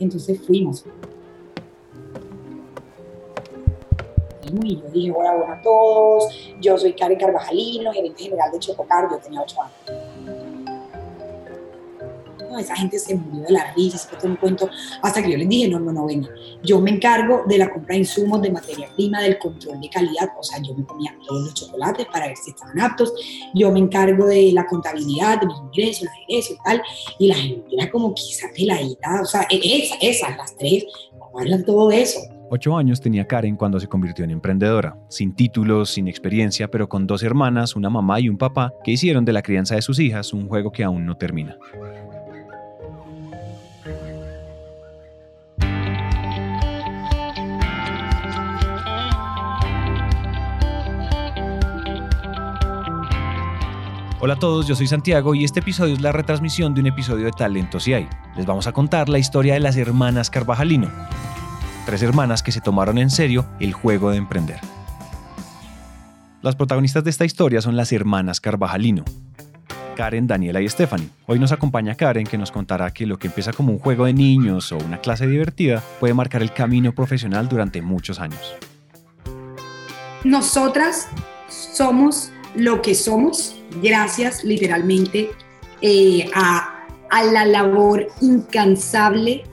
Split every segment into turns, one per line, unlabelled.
Entonces fuimos. Y yo dije, hola, hola a todos, yo soy Karen Carvajalino, gerente general de Chococar, yo tenía ocho años esa gente se murió de la risa, se un cuento, hasta que yo les dije, no, no, no, venga, yo me encargo de la compra de insumos, de materia prima, del control de calidad, o sea, yo me comía todos los chocolates para ver si estaban aptos, yo me encargo de la contabilidad, de mis ingresos, los ingresos y tal, y la gente era como quizá peladita, o sea, esas, esas, las tres, ¿cómo hablan todo eso?
Ocho años tenía Karen cuando se convirtió en emprendedora, sin títulos, sin experiencia, pero con dos hermanas, una mamá y un papá, que hicieron de la crianza de sus hijas un juego que aún no termina. Hola a todos, yo soy Santiago y este episodio es la retransmisión de un episodio de Talentos y hay. Les vamos a contar la historia de las hermanas Carvajalino. Tres hermanas que se tomaron en serio el juego de emprender. Las protagonistas de esta historia son las hermanas Carvajalino. Karen, Daniela y Stephanie. Hoy nos acompaña Karen que nos contará que lo que empieza como un juego de niños o una clase divertida puede marcar el camino profesional durante muchos años.
Nosotras somos lo que somos gracias literalmente eh, a, a la labor incansable,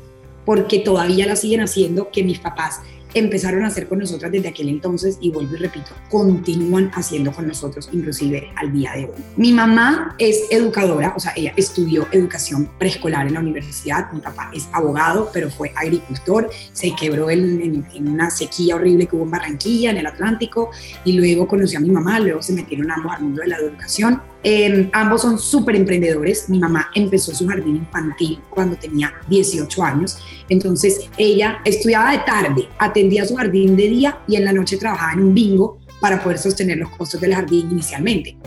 porque todavía la siguen haciendo, que mis papás empezaron a hacer con nosotras desde aquel entonces y vuelvo y repito, continúan haciendo con nosotros inclusive al día de hoy. Mi mamá es educadora, o sea, ella estudió educación preescolar en la universidad, mi papá es abogado, pero fue agricultor, se quebró en, una sequía horrible que hubo en Barranquilla, en el Atlántico, y luego conoció a mi mamá, luego se metieron ambos al mundo de la educación Em, ambos son súper emprendedores. Mi mamá empezó su jardín infantil cuando tenía 18 años. Entonces ella estudiaba de tarde, atendía su jardín de día y en la noche trabajaba en un bingo para poder sostener los costos del jardín inicialmente.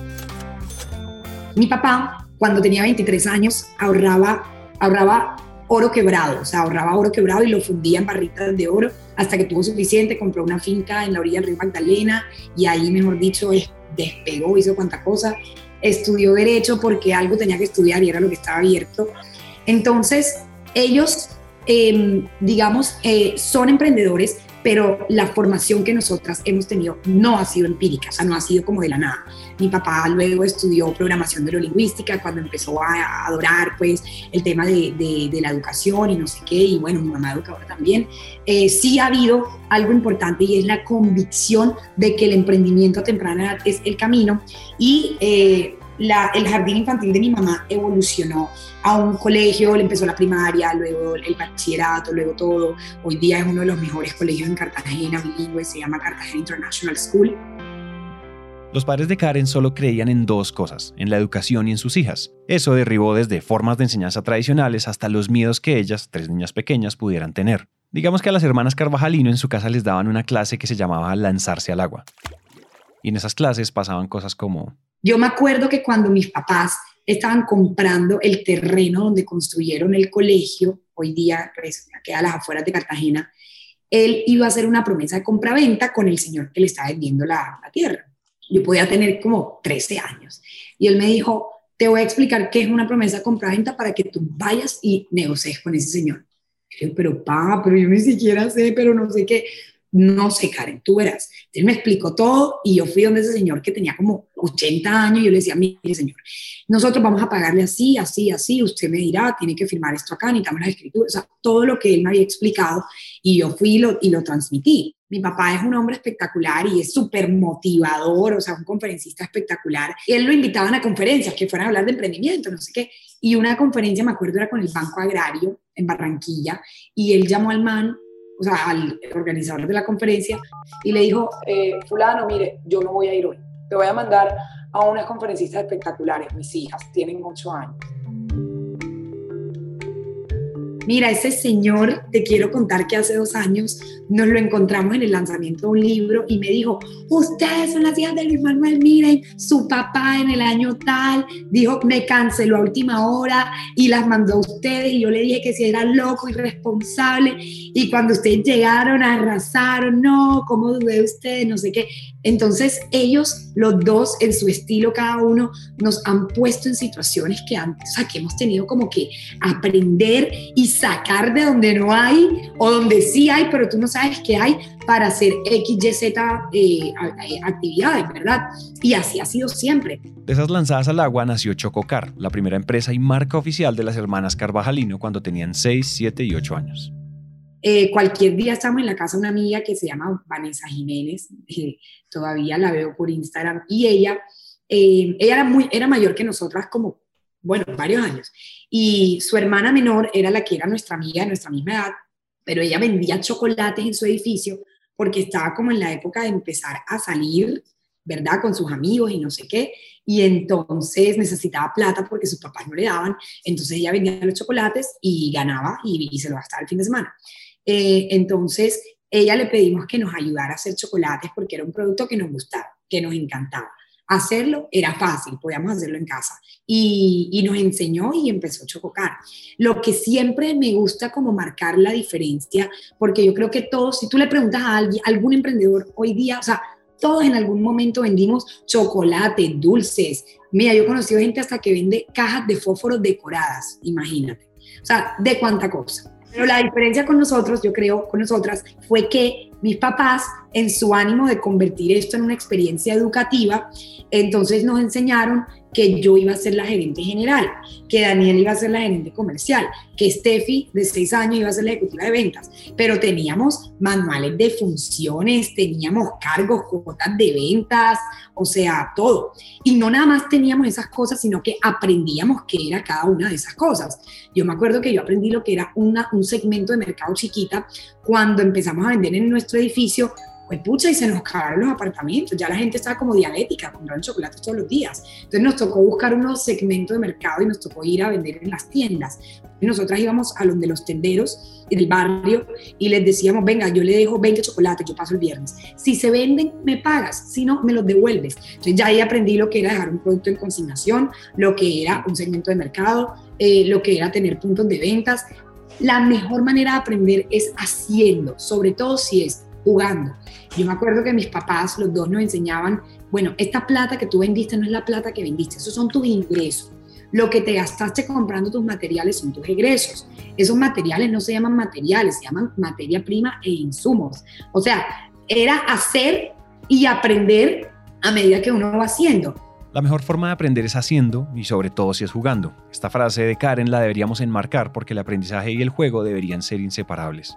Mi papá, cuando tenía 23 años, ahorraba, ahorraba oro quebrado, o sea, ahorraba oro quebrado y lo fundía en barritas de oro hasta que tuvo suficiente, compró una finca en la orilla del río Magdalena y ahí, mejor dicho, despegó, hizo cuanta cosa estudió derecho porque algo tenía que estudiar y era lo que estaba abierto. Entonces, ellos, em, digamos, eh, son emprendedores, pero la formación que nosotras hemos tenido no ha sido empírica, o sea, no ha sido como de la nada. Mi papá luego estudió programación neurolingüística cuando empezó a adorar pues el tema de, de, la educación y no sé qué, y bueno, mi mamá educadora también. Eh, sí ha habido algo importante y es la convicción de que el emprendimiento a temprana edad es el camino y eh, el jardín infantil de mi mamá evolucionó a un colegio, le empezó la primaria, luego el bachillerato, luego todo. Hoy día es uno de los mejores colegios en Cartagena, bilingüe, se llama Cartagena International School.
Los padres de Karen solo creían en dos cosas, en la educación y en sus hijas. Eso derribó desde formas de enseñanza tradicionales hasta los miedos que ellas, tres niñas pequeñas, pudieran tener. Digamos que a las hermanas Carvajalino en su casa les daban una clase que se llamaba lanzarse al agua. Y en esas clases pasaban cosas como
yo me acuerdo que cuando mis papás estaban comprando el terreno donde construyeron el colegio, hoy día pues, queda a las afueras de Cartagena, él iba a hacer una promesa de compra-venta con el señor que le estaba vendiendo la, la tierra. Yo podía tener como 13 años. Y él me dijo, te voy a explicar qué es una promesa de compra-venta para que tú vayas y negocies con ese señor. yo, pero pa, pero yo ni siquiera sé, pero no sé qué. No sé, Karen, tú verás. Él me explicó todo y yo fui donde ese señor que tenía como 80 años y yo le decía, mire señor, nosotros vamos a pagarle así, así, así, usted me dirá, tiene que firmar esto acá, necesitamos las escrituras, o sea, todo lo que él me había explicado y yo fui y lo, y lo transmití. Mi papá es un hombre espectacular y es súper motivador, o sea, un conferencista espectacular. Él lo invitaban a conferencias que fueran a hablar de emprendimiento, no sé qué. Y una conferencia, me acuerdo, era con el Banco Agrario en Barranquilla y él llamó al man o sea, al organizador de la conferencia y le dijo, eh, fulano, mire, yo no voy a ir hoy, te voy a mandar a unas conferencistas espectaculares, mis hijas, tienen ocho años Mira, ese señor, te quiero contar que hace dos años nos lo encontramos en el lanzamiento de un libro y me dijo, ustedes son las hijas de Luis Manuel, miren, su papá en el año tal dijo, me canceló a última hora y las mandó a ustedes y yo le dije que si era loco, irresponsable y cuando ustedes llegaron arrasaron, no, ¿cómo dudé de ustedes? No sé qué. Entonces ellos, los dos, en su estilo cada uno, nos han puesto en situaciones que antes, o sea, que hemos tenido como que aprender y sacar de donde no hay o donde sí hay, pero tú no sabes qué hay para hacer X, Y, Z eh, actividades, ¿verdad? Y así ha sido siempre.
De esas lanzadas al agua nació Chococar, la primera empresa y marca oficial de las hermanas Carvajalino cuando tenían 6, 7 y 8 años.
Eh, cualquier día estamos en la casa de una amiga que se llama Vanessa Jiménez, todavía la veo por Instagram, y ella, eh, ella era, muy, era mayor que nosotras como, bueno, varios años, y su hermana menor era la que era nuestra amiga de nuestra misma edad, pero ella vendía chocolates en su edificio porque estaba como en la época de empezar a salir, ¿verdad? Con sus amigos y no sé qué, y entonces necesitaba plata porque sus papás no le daban, entonces ella vendía los chocolates y ganaba y, y se lo gastaba el fin de semana. Eh, entonces, ella le pedimos que nos ayudara a hacer chocolates porque era un producto que nos gustaba, que nos encantaba. Hacerlo era fácil, podíamos hacerlo en casa. Y, nos enseñó y empezó a chococar. Lo que siempre me gusta como marcar la diferencia, porque yo creo que todos, si tú le preguntas a alguien, algún emprendedor hoy día, o sea, todos en algún momento vendimos chocolate, dulces. Mira, yo he conocido gente hasta que vende cajas de fósforos decoradas, imagínate. O sea, de cuánta cosa. Pero la diferencia con nosotros, yo creo, con nosotras, fue que mis papás, en su ánimo de convertir esto en una experiencia educativa, entonces nos enseñaron que yo iba a ser la gerente general, que Daniel iba a ser la gerente comercial, que Steffi de seis años iba a ser la ejecutiva de ventas, pero teníamos manuales de funciones, teníamos cargos, cuotas de ventas, o sea, todo. Y no nada más teníamos esas cosas, sino que aprendíamos qué era cada una de esas cosas. Yo me acuerdo que yo aprendí lo que era una, un segmento de mercado chiquita cuando empezamos a vender en nuestro edificio pues pucha, y se nos acabaron los apartamentos, ya la gente estaba como diabética, comprando chocolates todos los días. Entonces nos tocó buscar unos segmentos de mercado y nos tocó ir a vender en las tiendas. Y nosotras íbamos a donde los tenderos del barrio y les decíamos, venga, yo le dejo 20 chocolates, yo paso el viernes. Si se venden, me pagas, si no, me los devuelves. Entonces ya ahí aprendí lo que era dejar un producto en consignación, lo que era un segmento de mercado, eh, lo que era tener puntos de ventas. La mejor manera de aprender es haciendo, sobre todo si es jugando. Yo me acuerdo que mis papás, los dos, nos enseñaban, bueno, esta plata que tú vendiste no es la plata que vendiste, esos son tus ingresos. Lo que te gastaste comprando tus materiales son tus egresos. Esos materiales no se llaman materiales, se llaman materia prima e insumos. O sea, era hacer y aprender a medida que uno va haciendo.
La mejor forma de aprender es haciendo y sobre todo si es jugando. Esta frase de Karen la deberíamos enmarcar porque el aprendizaje y el juego deberían ser inseparables.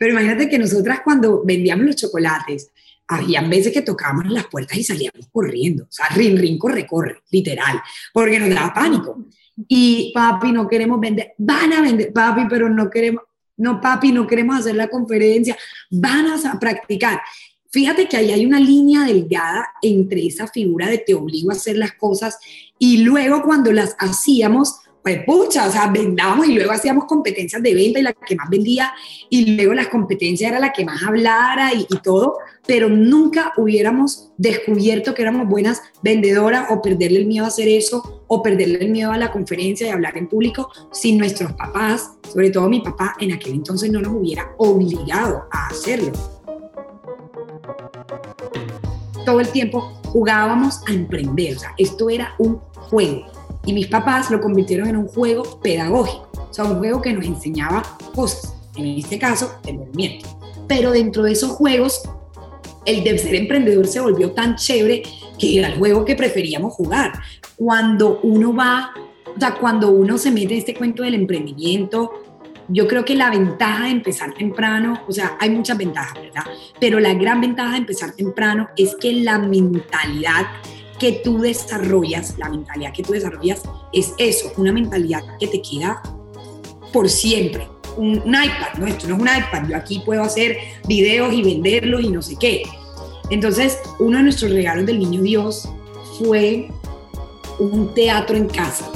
Pero imagínate que nosotras cuando vendíamos los chocolates, habían veces que tocábamos las puertas y salíamos corriendo, o sea, rin, rin, corre, corre, literal, porque nos daba pánico. Y papi, no queremos vender, van a vender, papi, pero no queremos, no, papi, no queremos hacer la conferencia, van a practicar. Fíjate que ahí hay una línea delgada entre esa figura de te obligo a hacer las cosas y luego cuando las hacíamos, pues pucha, o sea, vendábamos y luego hacíamos competencias de venta y la que más vendía y luego las competencias era la que más hablara y, todo, pero nunca hubiéramos descubierto que éramos buenas vendedoras o perderle el miedo a hacer eso o perderle el miedo a la conferencia y hablar en público si nuestros papás, sobre todo mi papá, en aquel entonces no nos hubiera obligado a hacerlo. Todo el tiempo jugábamos a emprender, o sea, esto era un juego y mis papás lo convirtieron en un juego pedagógico, o sea, un juego que nos enseñaba cosas, en este caso, el movimiento. Pero dentro de esos juegos, el de ser emprendedor se volvió tan chévere que era el juego que preferíamos jugar. Cuando uno va, o sea, cuando uno se mete en este cuento del emprendimiento, yo creo que la ventaja de empezar temprano, o sea, hay muchas ventajas, ¿verdad? Pero la gran ventaja de empezar temprano es que la mentalidad que tú desarrollas, la mentalidad que tú desarrollas es eso, una mentalidad que te queda por siempre. Un, iPad, no, esto no es un iPad, yo aquí puedo hacer videos y venderlos y no sé qué. Entonces, uno de nuestros regalos del niño Dios fue un teatro en casa.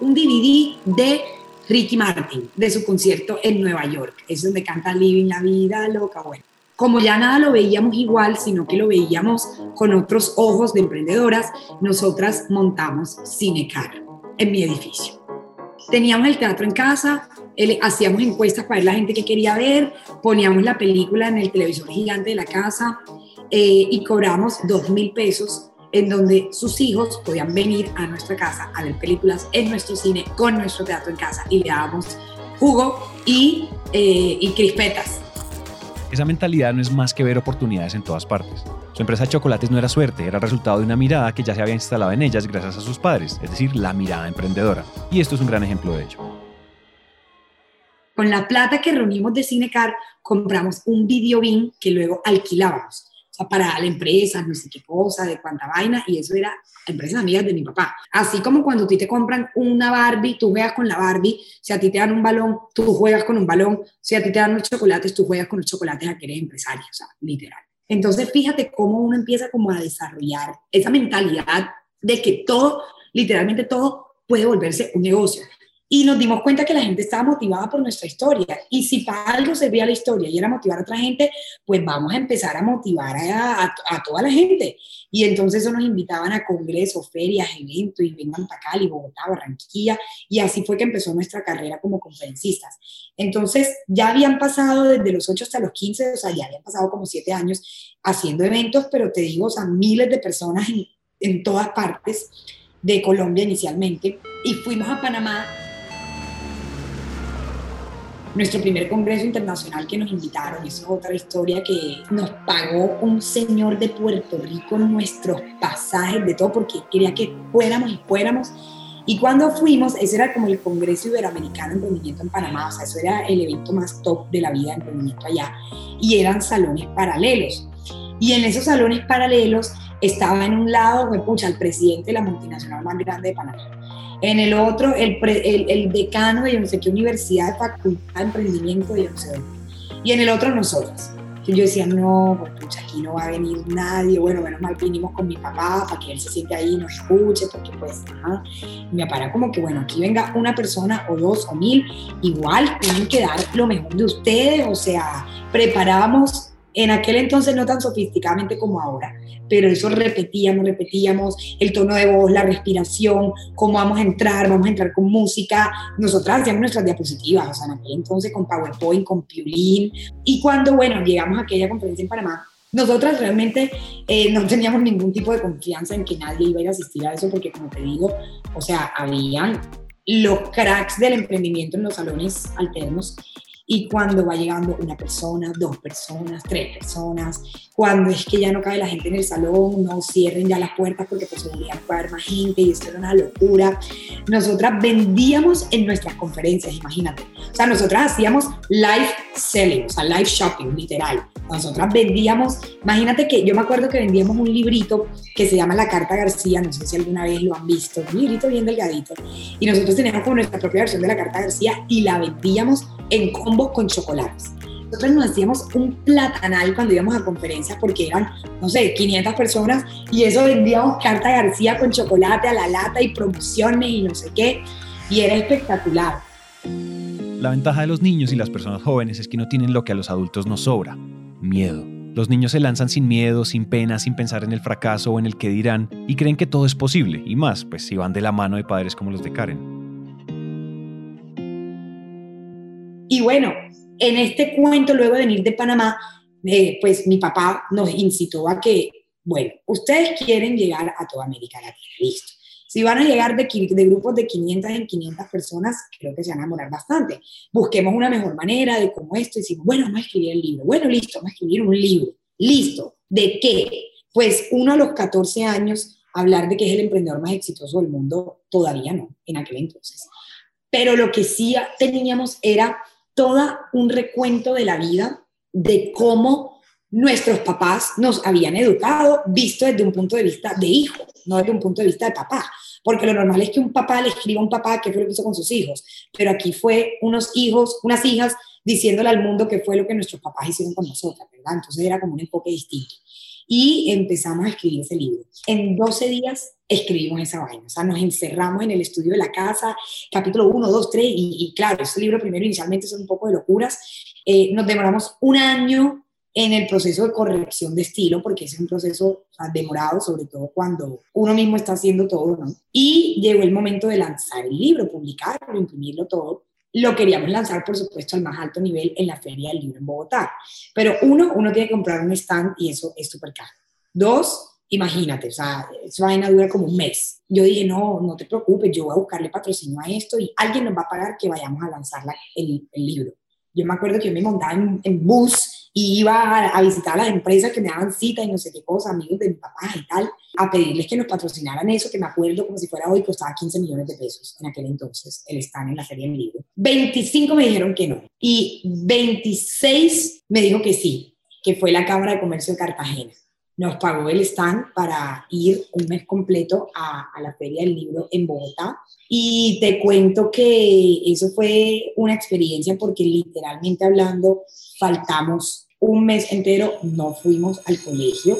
Un DVD de Ricky Martin, de su concierto en Nueva York. Es donde canta Living la vida loca, bueno como ya nada lo veíamos igual, sino que lo veíamos con otros ojos de emprendedoras, nosotras montamos Cinecar en mi edificio. Teníamos el teatro en casa, hacíamos encuestas para ver la gente que quería ver, poníamos la película en el televisor gigante de la casa eh, y cobramos dos mil pesos en donde sus hijos podían venir a nuestra casa a ver películas en nuestro cine, con nuestro teatro en casa y le dábamos jugo y, eh, y crispetas.
Esa mentalidad no es más que ver oportunidades en todas partes. Su empresa de chocolates no era suerte, era resultado de una mirada que ya se había instalado en ellas gracias a sus padres, es decir, la mirada emprendedora. Y esto es un gran ejemplo de ello.
Con la plata que reunimos de Cinecar, compramos un video bin que luego alquilábamos para la empresa, no sé qué cosa, de cuánta vaina, y eso era empresas amigas de mi papá. Así como cuando a ti te compran una Barbie, tú juegas con la Barbie, si a ti te dan un balón, tú juegas con un balón, si a ti te dan unos chocolates, tú juegas con los chocolates a que eres empresario, o sea, literal. Entonces, fíjate cómo uno empieza como a desarrollar esa mentalidad de que todo, literalmente todo, puede volverse un negocio y nos dimos cuenta que la gente estaba motivada por nuestra historia. Y si para algo servía la historia y era motivar a otra gente, pues vamos a empezar a motivar a, a, toda la gente. Y entonces eso nos invitaban a congresos, ferias, eventos, y vengan para Cali, Bogotá, Barranquilla. Y así fue que empezó nuestra carrera como conferencistas. Entonces ya habían pasado desde los 8 hasta los 15, o sea, ya habían pasado como 7 años haciendo eventos, pero te digo, o sea, miles de personas en, en todas partes de Colombia inicialmente. Y fuimos a Panamá nuestro primer congreso internacional que nos invitaron, eso es otra historia que nos pagó un señor de Puerto Rico nuestros pasajes, de todo, porque quería que fuéramos y fuéramos. Y cuando fuimos, ese era como el Congreso Iberoamericano de Emprendimiento en Panamá, o sea, eso era el evento más top de la vida de emprendimiento allá, y eran salones paralelos. Y en esos salones paralelos estaba en un lado, pues, pucha, el presidente de la multinacional más grande de Panamá en el otro, el, el, decano de no sé qué universidad, de facultad de emprendimiento de no sé Y en el otro, nosotras. Yo decía, no, pues aquí no va a venir nadie. Bueno, menos mal vinimos con mi papá para que él se siente ahí y nos escuche, porque pues, ajá. Y me para como que, bueno, aquí venga una persona o dos o mil, igual tienen que dar lo mejor de ustedes. O sea, preparábamos en aquel entonces no tan sofisticadamente como ahora, pero eso repetíamos, repetíamos, el tono de voz, la respiración, cómo vamos a entrar, vamos a entrar con música. Nosotras hacíamos nuestras diapositivas, o sea, en aquel entonces con PowerPoint, con Piulín. Y cuando, bueno, llegamos a aquella conferencia en Panamá, nosotras realmente eh, no teníamos ningún tipo de confianza en que nadie iba a asistir a eso, porque como te digo, o sea, habían los cracks del emprendimiento en los salones alternos y cuando va llegando una persona, dos personas, tres personas, cuando es que ya no cabe la gente en el salón, no cierren ya las puertas porque pues podrían haber más gente y esto era una locura. Nosotras vendíamos en nuestras conferencias, imagínate. O sea, nosotras hacíamos live selling, o sea, live shopping, literal. Nosotras vendíamos, imagínate que yo me acuerdo que vendíamos un librito que se llama La Carta García, no sé si alguna vez lo han visto, un librito bien delgadito. Y nosotros teníamos como nuestra propia versión de La Carta García y la vendíamos en combos con chocolates nosotros nos hacíamos un platanal cuando íbamos a conferencias porque eran, no sé, 500 personas y eso vendíamos carta García con chocolate a la lata y promociones y no sé qué. Y era espectacular.
La ventaja de los niños y las personas jóvenes es que no tienen lo que a los adultos nos sobra, miedo. Los niños se lanzan sin miedo, sin pena, sin pensar en el fracaso o en el que dirán y creen que todo es posible y más, pues si van de la mano de padres como los de Karen.
Y bueno, en este cuento, luego de venir de Panamá, eh, pues mi papá nos incitó a que, bueno, ustedes quieren llegar a toda América Latina, listo. Si van a llegar de, grupos de 500 en 500 personas, creo que se van a enamorar bastante. Busquemos una mejor manera de cómo esto. Y decimos, bueno, vamos a escribir el libro. Bueno, listo, vamos a escribir un libro. Listo. ¿De qué? Pues uno a los 14 años, hablar de que es el emprendedor más exitoso del mundo, todavía no, en aquel entonces. Pero lo que sí teníamos era todo un recuento de la vida, de cómo nuestros papás nos habían educado, visto desde un punto de vista de hijo, no desde un punto de vista de papá. Porque lo normal es que un papá le escriba a un papá qué fue lo que hizo con sus hijos, pero aquí fue unos hijos, unas hijas diciéndole al mundo qué fue lo que nuestros papás hicieron con nosotras, ¿verdad? Entonces era como un enfoque distinto. Y empezamos a escribir ese libro. En 12 días escribimos esa vaina. O sea, nos encerramos en el estudio de la casa, capítulo 1, 2, 3, y, claro, ese libro primero inicialmente son un poco de locuras. Eh, nos demoramos un año en el proceso de corrección de estilo, porque es un proceso demorado, sobre todo cuando uno mismo está haciendo todo. Y llegó el momento de lanzar el libro, publicarlo, imprimirlo todo. Lo queríamos lanzar, por supuesto, al más alto nivel en la Feria del Libro en Bogotá. Pero uno, uno tiene que comprar un stand y eso es súper caro. Dos, imagínate, o sea, esa vaina dura como un mes. Yo dije, no, no te preocupes, yo voy a buscarle patrocinio a esto y alguien nos va a pagar que vayamos a lanzar el, el libro. Yo me acuerdo que yo me montaba en, en bus y iba a, visitar a las empresas que me daban cita y no sé qué cosa, amigos de mi papá y tal, a pedirles que nos patrocinaran eso, que me acuerdo como si fuera hoy, costaba 15 millones de pesos en aquel entonces, el stand en la serie del libro. 25 me dijeron que no y 26 me dijo que sí, que fue la Cámara de Comercio de Cartagena nos pagó el stand para ir un mes completo a, la Feria del Libro en Bogotá. Y te cuento que eso fue una experiencia porque literalmente hablando faltamos un mes entero, no fuimos al colegio,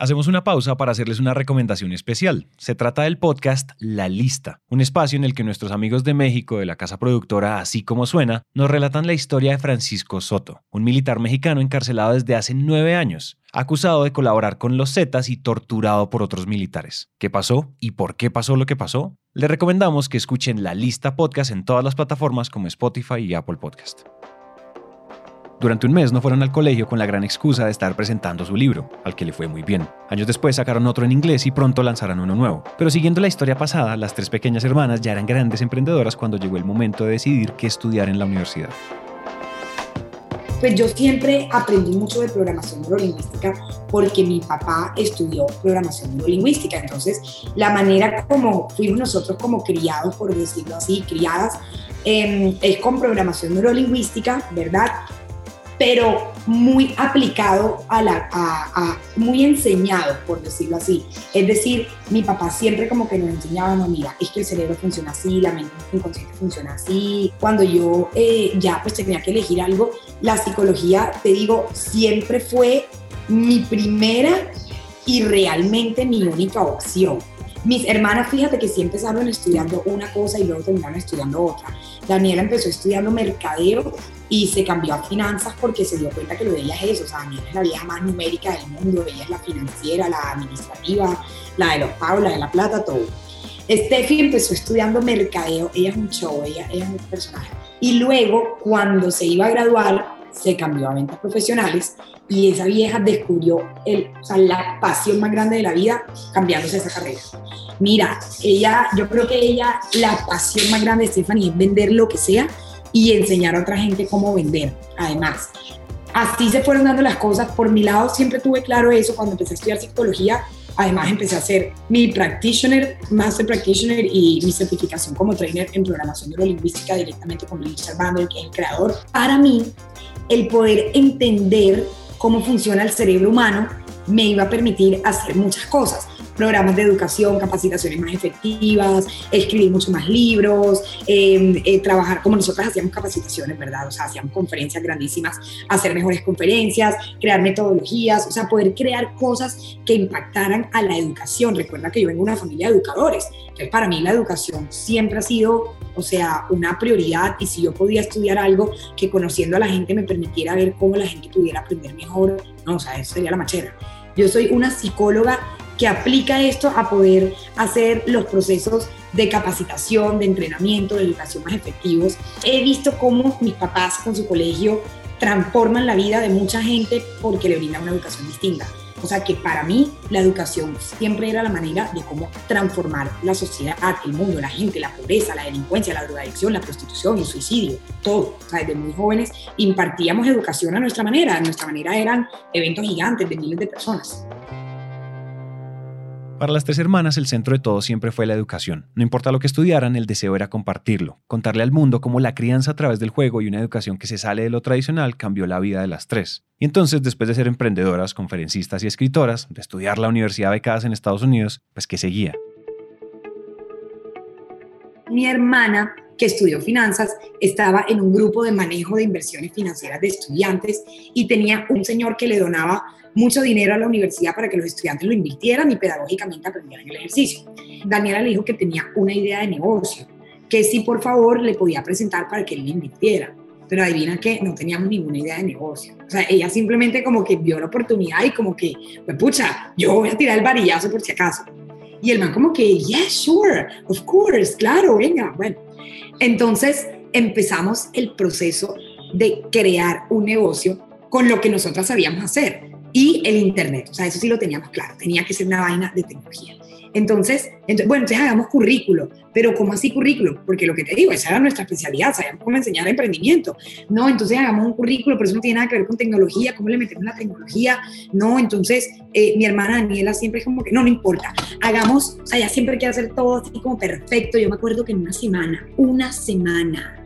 Hacemos una pausa para hacerles una recomendación especial. Se trata del podcast La Lista, un espacio en el que nuestros amigos de México de la casa productora Así como suena nos relatan la historia de Francisco Soto, un militar mexicano encarcelado desde hace nueve años, acusado de colaborar con los Zetas y torturado por otros militares. ¿Qué pasó y por qué pasó lo que pasó? Les recomendamos que escuchen La Lista podcast en todas las plataformas como Spotify y Apple Podcast. Durante un mes no fueron al colegio con la gran excusa de estar presentando su libro, al que le fue muy bien. Años después sacaron otro en inglés y pronto lanzarán uno nuevo. Pero siguiendo la historia pasada, las tres pequeñas hermanas ya eran grandes emprendedoras cuando llegó el momento de decidir qué estudiar en la universidad.
Pues yo siempre aprendí mucho de programación neurolingüística porque mi papá estudió programación neurolingüística. Entonces, la manera como fuimos nosotros como criados, por decirlo así, criadas, eh, es con programación neurolingüística, ¿verdad? Pero muy aplicado a la, a, muy enseñado, por decirlo así. Es decir, mi papá siempre como que nos enseñaba, no, mira, es que el cerebro funciona así, la mente inconsciente funciona así. Cuando yo eh, ya pues tenía que elegir algo, la psicología, te digo, siempre fue mi primera y realmente mi única opción. Mis hermanas, fíjate que sí empezaron estudiando una cosa y luego terminaron estudiando otra. Daniela empezó estudiando mercadeo y se cambió a finanzas porque se dio cuenta que lo de ella es eso, o sea, Daniela es la vieja más numérica del mundo, ella es la financiera, la administrativa, la de los pagos, la de la plata, todo. Steffi empezó estudiando mercadeo, ella es un show, ella, ella es un personaje. Y luego, cuando se iba a graduar, se cambió a ventas profesionales y esa vieja descubrió el, o sea, la pasión más grande de la vida cambiándose esa carrera. Mira, ella, yo creo que ella, la pasión más grande de Stephanie es vender lo que sea y enseñar a otra gente cómo vender, además. Así se fueron dando las cosas. Por mi lado siempre tuve claro eso cuando empecé a estudiar psicología. Además empecé a hacer mi practitioner, master practitioner y mi certificación como trainer en programación neurolingüística directamente con Richard Bandler, que es el creador. Para mí, el poder entender cómo funciona el cerebro humano me iba a permitir hacer muchas cosas programas de educación, capacitaciones más efectivas, escribir mucho más libros, em, eh, trabajar como nosotros hacíamos capacitaciones, ¿verdad? O sea, hacíamos conferencias grandísimas, hacer mejores conferencias, crear metodologías, o sea, poder crear cosas que impactaran a la educación. Recuerda que yo vengo de una familia de educadores, que para mí la educación siempre ha sido, o sea, una prioridad y si yo podía estudiar algo que conociendo a la gente me permitiera ver cómo la gente pudiera aprender mejor, no, o sea, eso sería la machera. Yo soy una psicóloga que aplica esto a poder hacer los procesos de capacitación, de entrenamiento, de educación más efectivos. He visto cómo mis papás con su colegio transforman la vida de mucha gente porque le brindan una educación distinta. O sea que para mí la educación siempre era la manera de cómo transformar la sociedad, el mundo, la gente, la pobreza, la delincuencia, la drogadicción, la prostitución, el suicidio, todo. O sea, desde muy jóvenes impartíamos educación a nuestra manera. nuestra manera eran eventos gigantes de miles de personas.
Para las tres hermanas, el centro de todo siempre fue la educación. No importa lo que estudiaran, el deseo era compartirlo, contarle al mundo cómo la crianza a través del juego y una educación que se sale de lo tradicional cambió la vida de las tres. Y entonces, después de ser emprendedoras, conferencistas y escritoras, de estudiar la universidad becadas en Estados Unidos, pues que seguía.
Mi hermana que estudió finanzas, estaba en un grupo de manejo de inversiones financieras de estudiantes y tenía un señor que le donaba mucho dinero a la universidad para que los estudiantes lo invirtieran y pedagógicamente aprendieran el ejercicio. Daniela le dijo que tenía una idea de negocio, que si por favor le podía presentar para que él le invirtiera. Pero adivina que no teníamos ninguna idea de negocio. O sea, ella simplemente como que vio la oportunidad y como que, pues pucha, yo voy a tirar el varillazo por si acaso. Y el man como que, yes, sure, of course, claro, venga. Bueno, entonces empezamos el proceso de crear un negocio con lo que nosotras sabíamos hacer y el Internet. O sea, eso sí lo teníamos claro, tenía que ser una vaina de tecnología. Entonces, bueno, entonces hagamos currículo, pero ¿cómo así currículo? Porque lo que te digo, esa era nuestra especialidad, sabíamos cómo enseñar emprendimiento. No, entonces hagamos un currículo, pero eso no tiene nada que ver con tecnología, ¿cómo le metemos la tecnología? No, entonces eh, mi hermana Daniela siempre es como que, no, no importa, hagamos, o sea, ella siempre quiere hacer todo así como perfecto. Yo me acuerdo que en una semana, una semana,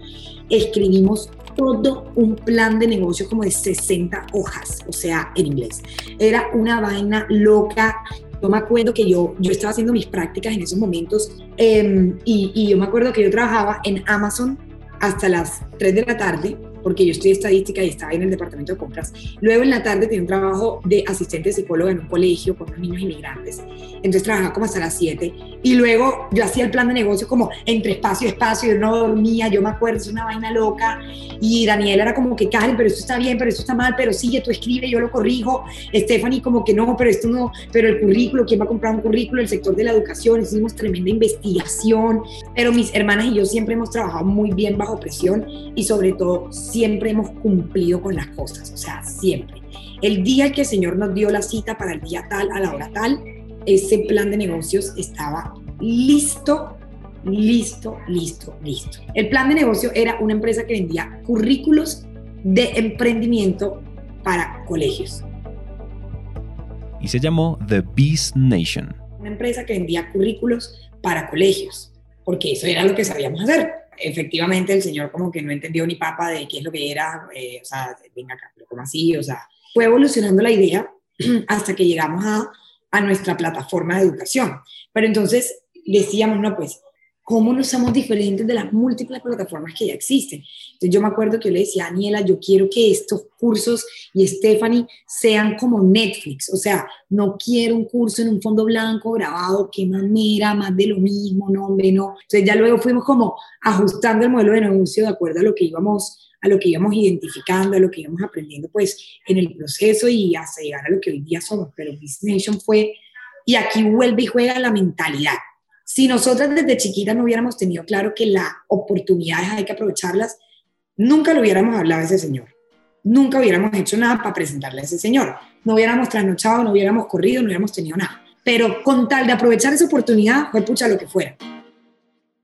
escribimos todo un plan de negocio como de 60 hojas, o sea, en inglés. Era una vaina loca. Yo me acuerdo que yo, yo estaba haciendo mis prácticas en esos momentos em, y, y yo me acuerdo que yo trabajaba en Amazon hasta las 3 de la tarde porque yo estudié estadística y estaba en el departamento de compras. Luego en la tarde tenía un trabajo de asistente psicóloga en un colegio con unos niños inmigrantes. Entonces trabajaba como hasta las 7. Y luego yo hacía el plan de negocio como entre espacio y espacio, yo no dormía, yo me acuerdo, es una vaina loca. Y Daniel era como que, Karen, pero esto está bien, pero esto está mal, pero sigue, tú escribe, yo lo corrijo. Stephanie como que no, pero esto no, pero el currículo, ¿quién va a comprar un currículo? El sector de la educación, hicimos tremenda investigación. Pero mis hermanas y yo siempre hemos trabajado muy bien bajo presión y sobre todo siempre hemos cumplido con las cosas, o sea, siempre. El día que el Señor nos dio la cita para el día tal, a la hora tal, ese plan de negocios estaba listo, listo, listo, listo. El plan de negocio era una empresa que vendía currículos de emprendimiento para colegios.
Y se llamó The Beast Nation.
Una empresa que vendía currículos para colegios, porque eso era lo que sabíamos hacer efectivamente el señor como que no entendió ni papa de qué es lo que era, eh, o sea, venga acá, como así, o sea, fue evolucionando la idea hasta que llegamos a, a nuestra plataforma de educación. Pero entonces decíamos, no, pues cómo no somos diferentes de las múltiples plataformas que ya existen. Entonces yo me acuerdo que yo le decía a Daniela, yo quiero que estos cursos y Stephanie sean como Netflix, o sea, no quiero un curso en un fondo blanco grabado, qué manera, más de lo mismo, no, hombre, no. Entonces ya luego fuimos como ajustando el modelo de negocio de acuerdo a lo que íbamos a lo que íbamos identificando, a lo que íbamos aprendiendo pues en el proceso y hasta llegar a lo que hoy día somos. Pero Business Nation fue, y aquí vuelve y juega la mentalidad si nosotras desde chiquitas no hubiéramos tenido claro que las oportunidades hay que aprovecharlas, nunca lo hubiéramos hablado a ese señor. Nunca hubiéramos hecho nada para presentarle a ese señor. No hubiéramos trasnochado, no hubiéramos corrido, no hubiéramos tenido nada. Pero con tal de aprovechar esa oportunidad, fue pucha lo que fuera.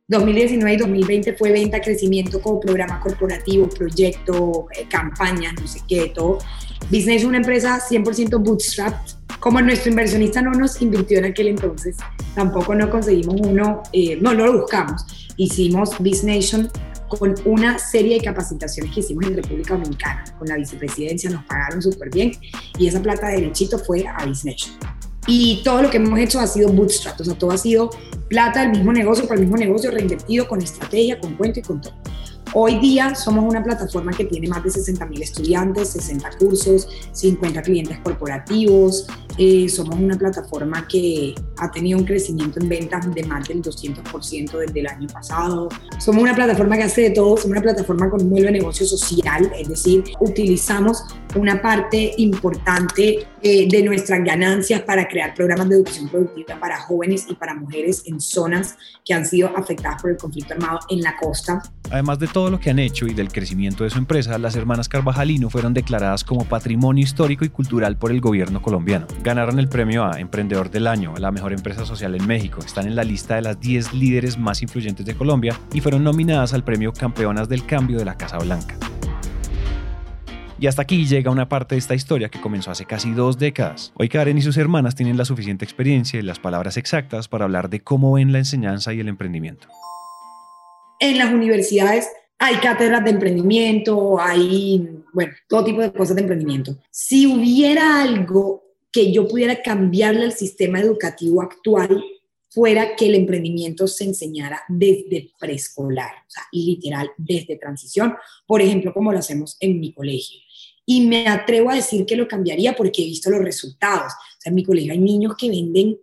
2019 y 2020 fue venta, crecimiento como programa corporativo, proyecto, eh, campaña, no sé qué, todo. Business es una empresa 100% bootstrapped como nuestro inversionista no nos invirtió en aquel entonces, tampoco no conseguimos uno, eh, no, no lo buscamos. Hicimos Business Nation con una serie de capacitaciones que hicimos en República Dominicana. Con la vicepresidencia nos pagaron súper bien y esa plata de derechito fue a Business Nation. Y todo lo que hemos hecho ha sido bootstrap, o sea, todo ha sido plata del mismo negocio para el mismo negocio, reinvertido con estrategia, con cuento y con todo. Hoy día somos una plataforma que tiene más de 60 mil estudiantes, 60 cursos, 50 clientes corporativos. Eh, somos una plataforma que ha tenido un crecimiento en ventas de más del 200% desde el año pasado. Somos una plataforma que hace de todo, somos una plataforma con un modelo de negocio social, es decir, utilizamos una parte importante eh, de nuestras ganancias para crear programas de educación productiva para jóvenes y para mujeres en zonas que han sido afectadas por el conflicto armado en la costa.
Además de todo lo que han hecho y del crecimiento de su empresa, las hermanas Carvajalino fueron declaradas como Patrimonio Histórico y Cultural por el gobierno colombiano. Ganaron el premio a Emprendedor del Año, la mejor empresa social en México. Están en la lista de las 10 líderes más influyentes de Colombia y fueron nominadas al premio Campeonas del Cambio de la Casa Blanca. Y hasta aquí llega una parte de esta historia que comenzó hace casi dos décadas. Hoy Karen y sus hermanas tienen la suficiente experiencia y las palabras exactas para hablar de cómo ven la enseñanza y el emprendimiento.
En las universidades hay cátedras de emprendimiento, hay, bueno, todo tipo de cosas de emprendimiento. Si hubiera algo que yo pudiera cambiarle al sistema educativo actual, fuera que el emprendimiento se enseñara desde preescolar, o sea, literal, desde transición, por ejemplo, como lo hacemos en mi colegio. Y me atrevo a decir que lo cambiaría porque he visto los resultados. O sea, en mi colegio hay niños que venden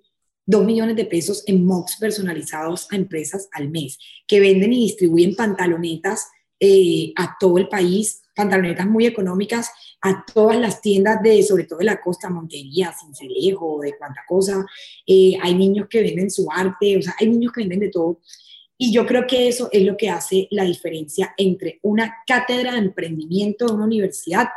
dos millones de pesos en mocks personalizados a empresas al mes, que venden y distribuyen pantalonetas eh, a todo el país, pantalonetas muy económicas a todas las tiendas de, sobre todo de la costa, Montería, Cincelejo, de cuánta cosa. Eh, hay niños que venden su arte, o sea, hay niños que venden de todo. Y yo creo que eso es lo que hace la diferencia entre una cátedra de emprendimiento de una universidad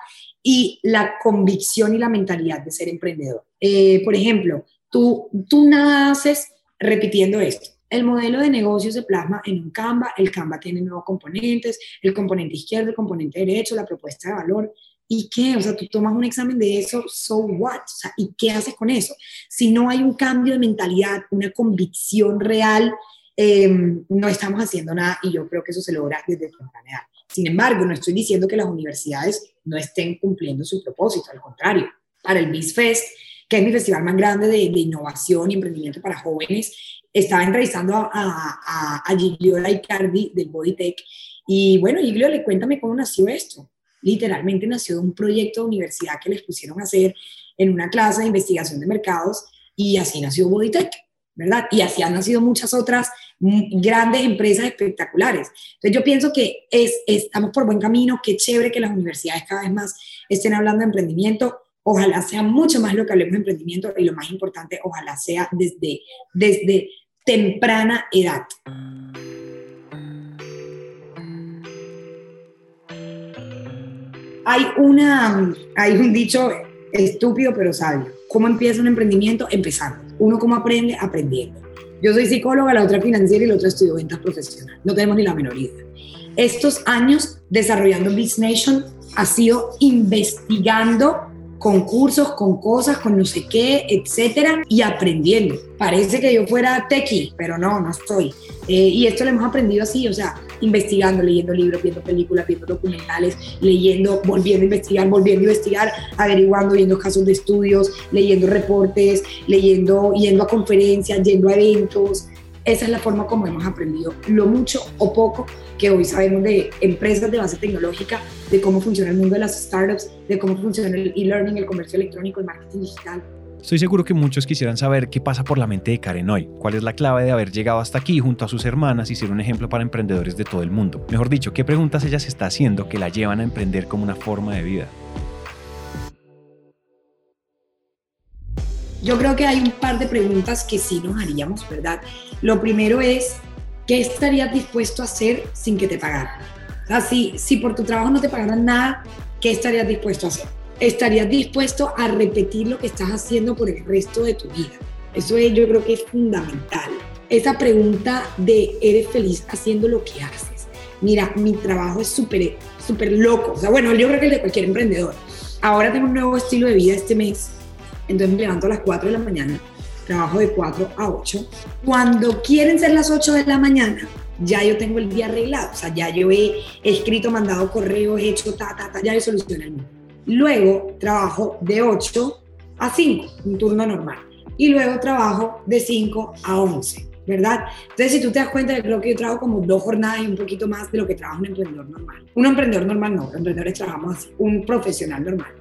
y la convicción y la mentalidad de ser emprendedor. Eh, por ejemplo, tú, tú naces repitiendo esto. El modelo de negocio se plasma en un Canva, el Canva tiene nuevos componentes, el componente izquierdo, el componente derecho, la propuesta de valor. ¿Y qué? O sea, tú tomas un examen de eso, so what? O sea, ¿y qué haces con eso? Si no hay un cambio de mentalidad, una convicción real, em, no estamos haciendo nada y yo creo que eso se logra desde temprana edad. Sin embargo, no estoy diciendo que las universidades no estén cumpliendo su propósito, al contrario. Para el BizFest, que es mi festival más grande de, innovación y emprendimiento para jóvenes, estaba entrevistando a, a, a Gigliola Icardi del Bodytech y bueno, Gigliola, cuéntame cómo nació esto. Literalmente nació de un proyecto de universidad que les pusieron a hacer en una clase de investigación de mercados y así nació Bodytech, ¿verdad? Y así han nacido muchas otras grandes empresas espectaculares. Entonces yo pienso que es, estamos por buen camino, qué chévere que las universidades cada vez más estén hablando de emprendimiento, ojalá sea mucho más lo que hablemos de emprendimiento y lo más importante, ojalá sea desde, desde temprana edad. Hay, una, hay un dicho estúpido pero sabio. ¿Cómo empieza un emprendimiento? Empezando. Uno cómo aprende? Aprendiendo. Yo soy psicóloga, la otra financiera y la otra estudio ventas profesional. No tenemos ni la menor idea. Estos años desarrollando Biz Nation ha sido investigando con cursos, con cosas, con no sé qué, etcétera, y aprendiendo. Parece que yo fuera tequi, pero no, no estoy. Eh, y esto lo hemos aprendido así, o sea, investigando, leyendo libros, viendo películas, viendo documentales, leyendo, volviendo a investigar, volviendo a investigar, averiguando, viendo casos de estudios, leyendo reportes, leyendo, yendo a conferencias, yendo a eventos. Esa es la forma como hemos aprendido lo mucho o poco que hoy sabemos de empresas de base tecnológica, de cómo funciona el mundo de las startups, de cómo funciona el e-learning, el comercio electrónico, el marketing digital.
Estoy seguro que muchos quisieran saber qué pasa por la mente de Karen hoy, cuál es la clave de haber llegado hasta aquí junto a sus hermanas y ser un ejemplo para emprendedores de todo el mundo. Mejor dicho, qué preguntas ella se está haciendo que la llevan a emprender como una forma de vida.
Yo creo que hay un par de preguntas que sí nos haríamos, ¿verdad? Lo primero es, ¿qué estarías dispuesto a hacer sin que te pagaran? O sea, si, por tu trabajo no te pagaran nada, ¿qué estarías dispuesto a hacer? ¿Estarías dispuesto a repetir lo que estás haciendo por el resto de tu vida? Eso es, yo creo que es fundamental. Esa pregunta de ¿eres feliz haciendo lo que haces? Mira, mi trabajo es súper súper loco. O sea, bueno, yo creo que el de cualquier emprendedor. Ahora tengo un nuevo estilo de vida este mes. Entonces me levanto a las 4 de la mañana trabajo de 4 a 8. Cuando quieren ser las 8 de la mañana, ya yo tengo el día arreglado, o sea, ya yo he escrito, mandado correos, he hecho ta, ta, ta, ya he solucionado el mundo. Luego trabajo de 8 a 5, un turno normal. Y luego trabajo de 5 a 11, ¿verdad? Entonces, si tú te das cuenta, yo creo que yo trabajo como dos jornadas y un poquito más de lo que trabaja un emprendedor normal. Un emprendedor normal no, los emprendedores trabajamos así, un profesional normal.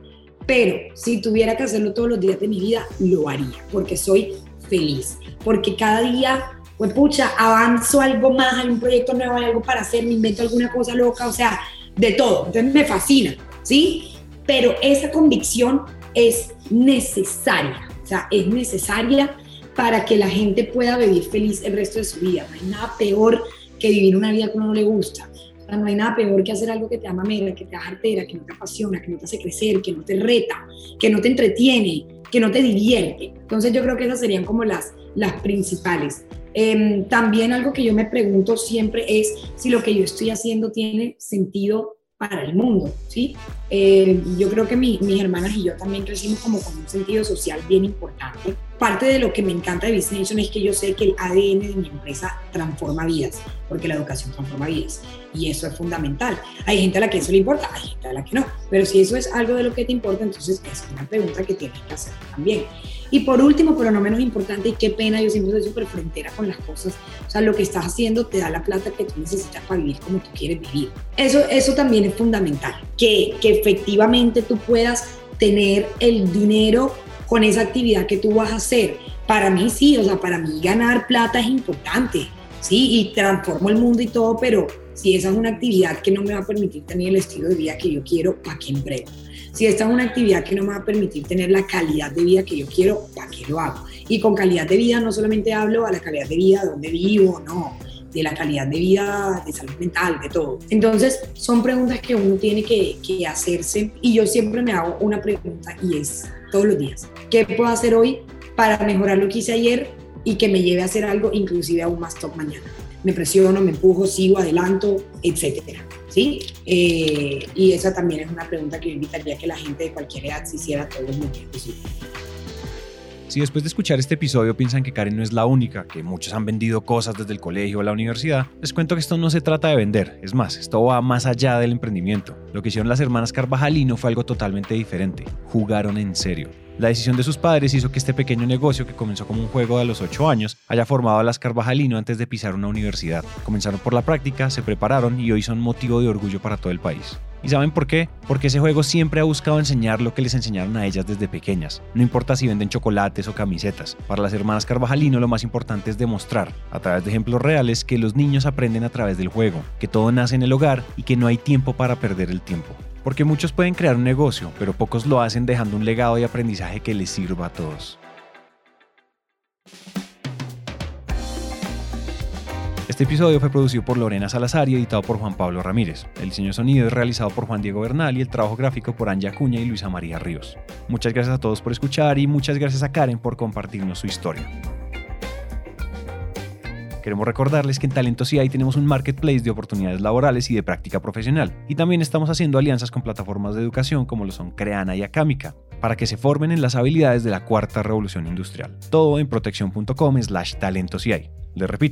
Pero si tuviera que hacerlo todos los días de mi vida, lo haría, porque soy feliz, porque cada día, pues pucha, avanzo algo más, hay un proyecto nuevo, hay algo para hacer, me invento alguna cosa loca, o sea, de todo. Entonces me fascina, ¿sí? Pero esa convicción es necesaria, o sea, es necesaria para que la gente pueda vivir feliz el resto de su vida. No hay nada peor que vivir una vida que uno no le gusta no hay nada peor que hacer algo que te ama mera, que te da artera, que no te apasiona, que no te hace crecer, que no te reta, que no te entretiene, que no te divierte. Entonces yo creo que esas serían como las, las principales. Em, también algo que yo me pregunto siempre es si lo que yo estoy haciendo tiene sentido para el mundo, ¿sí? Eh, yo creo que mis hermanas y yo también crecimos como con un sentido social bien importante. Parte de lo que me encanta de Business Nation es que yo sé que el ADN de mi empresa transforma vidas, porque la educación transforma vidas. Y eso es fundamental. Hay gente a la que eso le importa, hay gente a la que no. Pero si eso es algo de lo que te importa, entonces es una pregunta que tienes que hacer también. Y por último, pero no menos importante, y qué pena, yo siempre soy súper frontera con las cosas. O sea, lo que estás haciendo te da la plata que tú necesitas para vivir como tú quieres vivir. Eso, eso también es fundamental, que, que efectivamente tú puedas tener el dinero con esa actividad que tú vas a hacer. Para mí sí, o sea, para mí ganar plata es importante, sí, y transformo el mundo y todo, pero si esa es una actividad que no me va a permitir tener el estilo de vida que yo quiero, ¿para qué emprego? Si esta es una actividad que no me va a permitir tener la calidad de vida que yo quiero, ¿para qué lo hago? Y con calidad de vida no solamente hablo a la calidad de vida, donde vivo, no. De la calidad de vida, de salud mental, de todo. Entonces, son preguntas que uno tiene que, hacerse y yo siempre me hago una pregunta y es todos los días, ¿qué puedo hacer hoy para mejorar lo que hice ayer y que me lleve a hacer algo inclusive aún más top mañana? Me presiono, me empujo, sigo, adelanto, etcétera. ¿Sí? Eh, y esa también es una pregunta que yo invitaría a que la gente de cualquier edad se hiciera todos los días posible.
Si después de escuchar este episodio piensan que Karen no es la única, que muchos han vendido cosas desde el colegio o la universidad, les cuento que esto no se trata de vender, es más, esto va más allá del emprendimiento. Lo que hicieron las hermanas Carvajalino fue algo totalmente diferente, jugaron en serio. La decisión de sus padres hizo que este pequeño negocio, que comenzó como un juego de los 8 años, haya formado a las Carvajalino antes de pisar una universidad. Comenzaron por la práctica, se prepararon y hoy son motivo de orgullo para todo el país. ¿Y saben por qué? Porque ese juego siempre ha buscado enseñar lo que les enseñaron a ellas desde pequeñas. No importa si venden chocolates o camisetas. Para las hermanas Carvajalino lo más importante es demostrar, a través de ejemplos reales, que los niños aprenden a través del juego, que todo nace en el hogar y que no hay tiempo para perder el tiempo. Porque muchos pueden crear un negocio, pero pocos lo hacen dejando un legado de aprendizaje que les sirva a todos. Este episodio fue producido por Lorena Salazar y editado por Juan Pablo Ramírez. El diseño sonido es realizado por Juan Diego Bernal y el trabajo gráfico por Anja Cuña y Luisa María Ríos. Muchas gracias a todos por escuchar y muchas gracias a Karen por compartirnos su historia. Queremos recordarles que en Talento CI tenemos un marketplace de oportunidades laborales y de práctica profesional. Y también estamos haciendo alianzas con plataformas de educación como lo son Creana y Acámica, para que se formen en las habilidades de la cuarta revolución industrial. Todo en protección.com slash talento Les repito,